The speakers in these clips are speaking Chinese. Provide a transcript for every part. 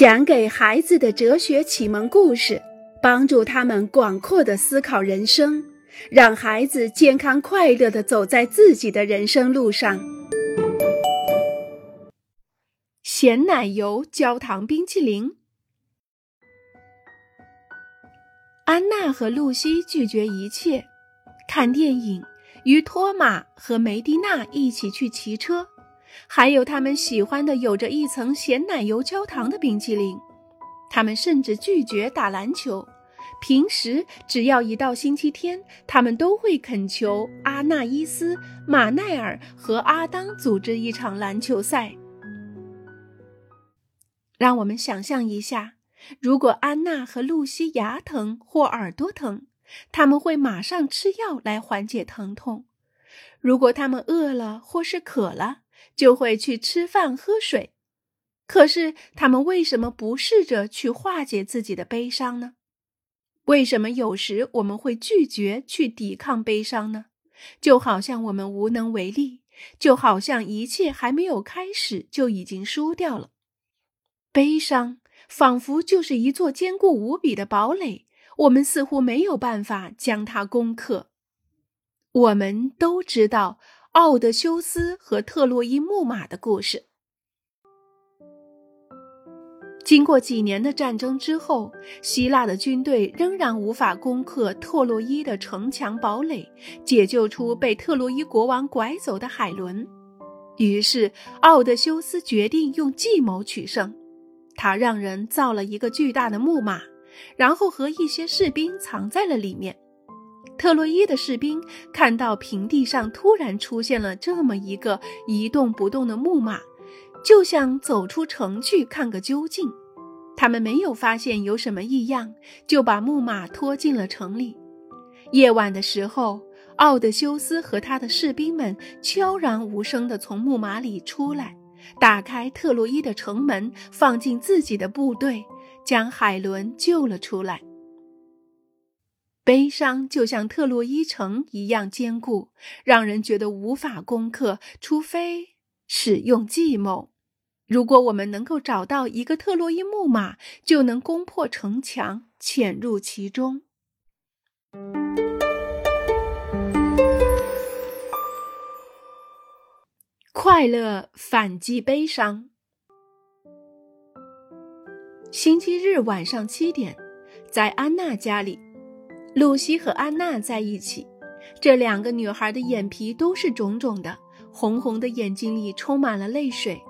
讲给孩子的哲学启蒙故事，帮助他们广阔的思考人生，让孩子健康快乐的走在自己的人生路上。咸奶油焦糖冰淇淋。安娜和露西拒绝一切，看电影，与托马和梅蒂娜一起去骑车。还有他们喜欢的有着一层咸奶油焦糖的冰淇淋，他们甚至拒绝打篮球。平时只要一到星期天，他们都会恳求阿纳伊斯、马奈尔和阿当组织一场篮球赛。让我们想象一下，如果安娜和露西牙疼或耳朵疼，他们会马上吃药来缓解疼痛；如果他们饿了或是渴了，就会去吃饭喝水，可是他们为什么不试着去化解自己的悲伤呢？为什么有时我们会拒绝去抵抗悲伤呢？就好像我们无能为力，就好像一切还没有开始就已经输掉了。悲伤仿佛就是一座坚固无比的堡垒，我们似乎没有办法将它攻克。我们都知道。奥德修斯和特洛伊木马的故事。经过几年的战争之后，希腊的军队仍然无法攻克特洛伊的城墙堡垒，解救出被特洛伊国王拐走的海伦。于是，奥德修斯决定用计谋取胜。他让人造了一个巨大的木马，然后和一些士兵藏在了里面。特洛伊的士兵看到平地上突然出现了这么一个一动不动的木马，就想走出城去看个究竟。他们没有发现有什么异样，就把木马拖进了城里。夜晚的时候，奥德修斯和他的士兵们悄然无声地从木马里出来，打开特洛伊的城门，放进自己的部队，将海伦救了出来。悲伤就像特洛伊城一样坚固，让人觉得无法攻克，除非使用计谋。如果我们能够找到一个特洛伊木马，就能攻破城墙，潜入其中。快乐反击悲伤。星期日晚上七点，在安娜家里。露西和安娜在一起，这两个女孩的眼皮都是肿肿的，红红的眼睛里充满了泪水，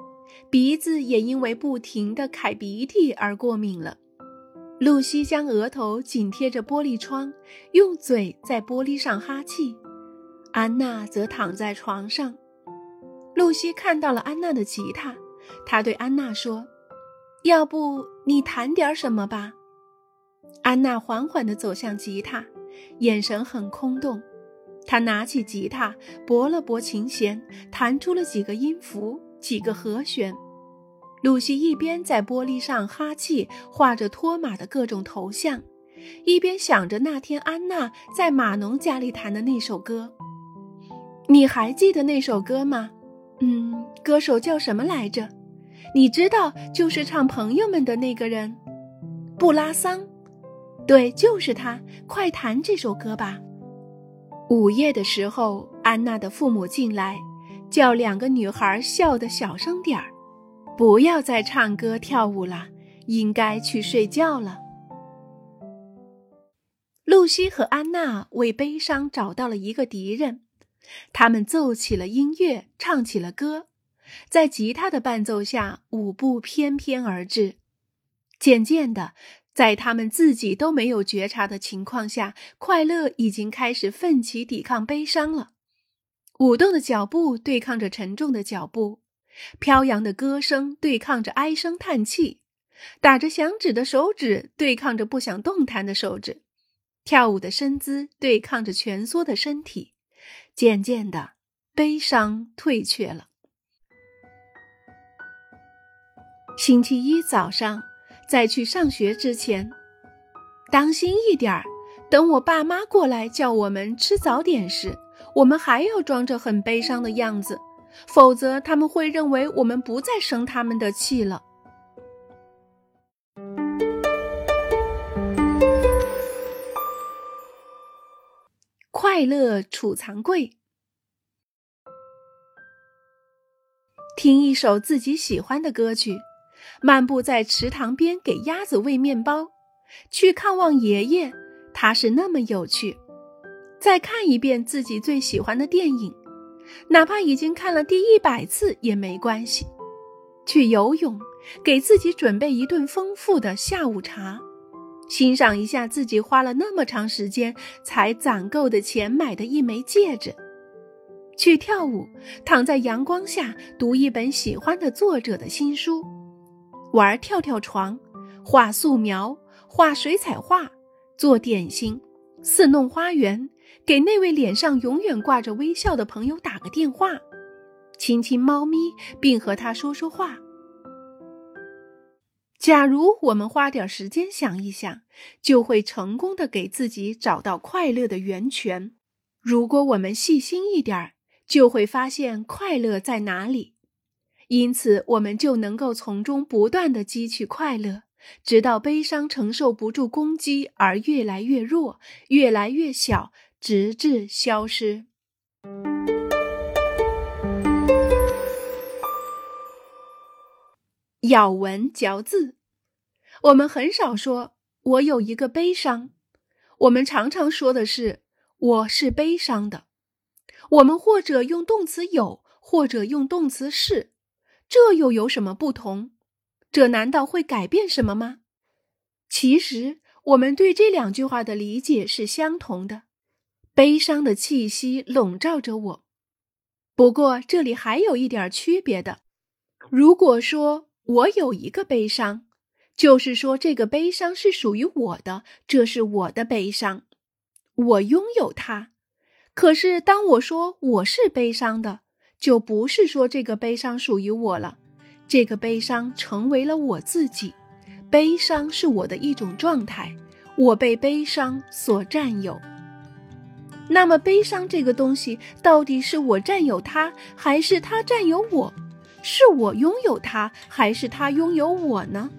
鼻子也因为不停的揩鼻涕而过敏了。露西将额头紧贴着玻璃窗，用嘴在玻璃上哈气，安娜则躺在床上。露西看到了安娜的吉他，她对安娜说：“要不你弹点什么吧。”安娜缓缓地走向吉他，眼神很空洞。她拿起吉他，拨了拨琴弦，弹出了几个音符，几个和弦。露西一边在玻璃上哈气，画着托马的各种头像，一边想着那天安娜在马农家里弹的那首歌。你还记得那首歌吗？嗯，歌手叫什么来着？你知道，就是唱《朋友们》的那个人，布拉桑。对，就是他！快弹这首歌吧。午夜的时候，安娜的父母进来，叫两个女孩笑得小声点儿，不要再唱歌跳舞了，应该去睡觉了。露西和安娜为悲伤找到了一个敌人，他们奏起了音乐，唱起了歌，在吉他的伴奏下，舞步翩翩而至。渐渐的。在他们自己都没有觉察的情况下，快乐已经开始奋起抵抗悲伤了。舞动的脚步对抗着沉重的脚步，飘扬的歌声对抗着唉声叹气，打着响指的手指对抗着不想动弹的手指，跳舞的身姿对抗着蜷缩的身体。渐渐的，悲伤退却了。星期一早上。在去上学之前当心一点儿等我爸妈过来叫我们吃早点时我们还要装着很悲伤的样子否则他们会认为我们不再生他们的气了。快乐储藏柜。听一首自己喜欢的歌曲漫步在池塘边给鸭子喂面包，去看望爷爷，他是那么有趣。再看一遍自己最喜欢的电影，哪怕已经看了第一百次也没关系。去游泳，给自己准备一顿丰富的下午茶，欣赏一下自己花了那么长时间才攒够的钱买的一枚戒指。去跳舞，躺在阳光下读一本喜欢的作者的新书，玩跳跳床，画素描，画水彩画，做点心，似弄花园，给那位脸上永远挂着微笑的朋友打个电话，亲亲猫咪，并和他说说话。假如我们花点时间想一想，就会成功的给自己找到快乐的源泉。如果我们细心一点儿。就会发现快乐在哪里，因此我们就能够从中不断的汲取快乐，直到悲伤承受不住攻击而越来越弱，越来越小，直至消失。咬文嚼字，我们很少说“我有一个悲伤”，我们常常说的是“我是悲伤的”。我们或者用动词有，或者用动词是，这又有什么不同？这难道会改变什么吗？其实，我们对这两句话的理解是相同的。悲伤的气息笼罩着我。不过，这里还有一点区别的。如果说我有一个悲伤，就是说这个悲伤是属于我的，这是我的悲伤，我拥有它。可是，当我说我是悲伤的，就不是说这个悲伤属于我了，这个悲伤成为了我自己。悲伤是我的一种状态，我被悲伤所占有。那么，悲伤这个东西到底是我占有它，还是它占有我？是我拥有它，还是它拥有我呢？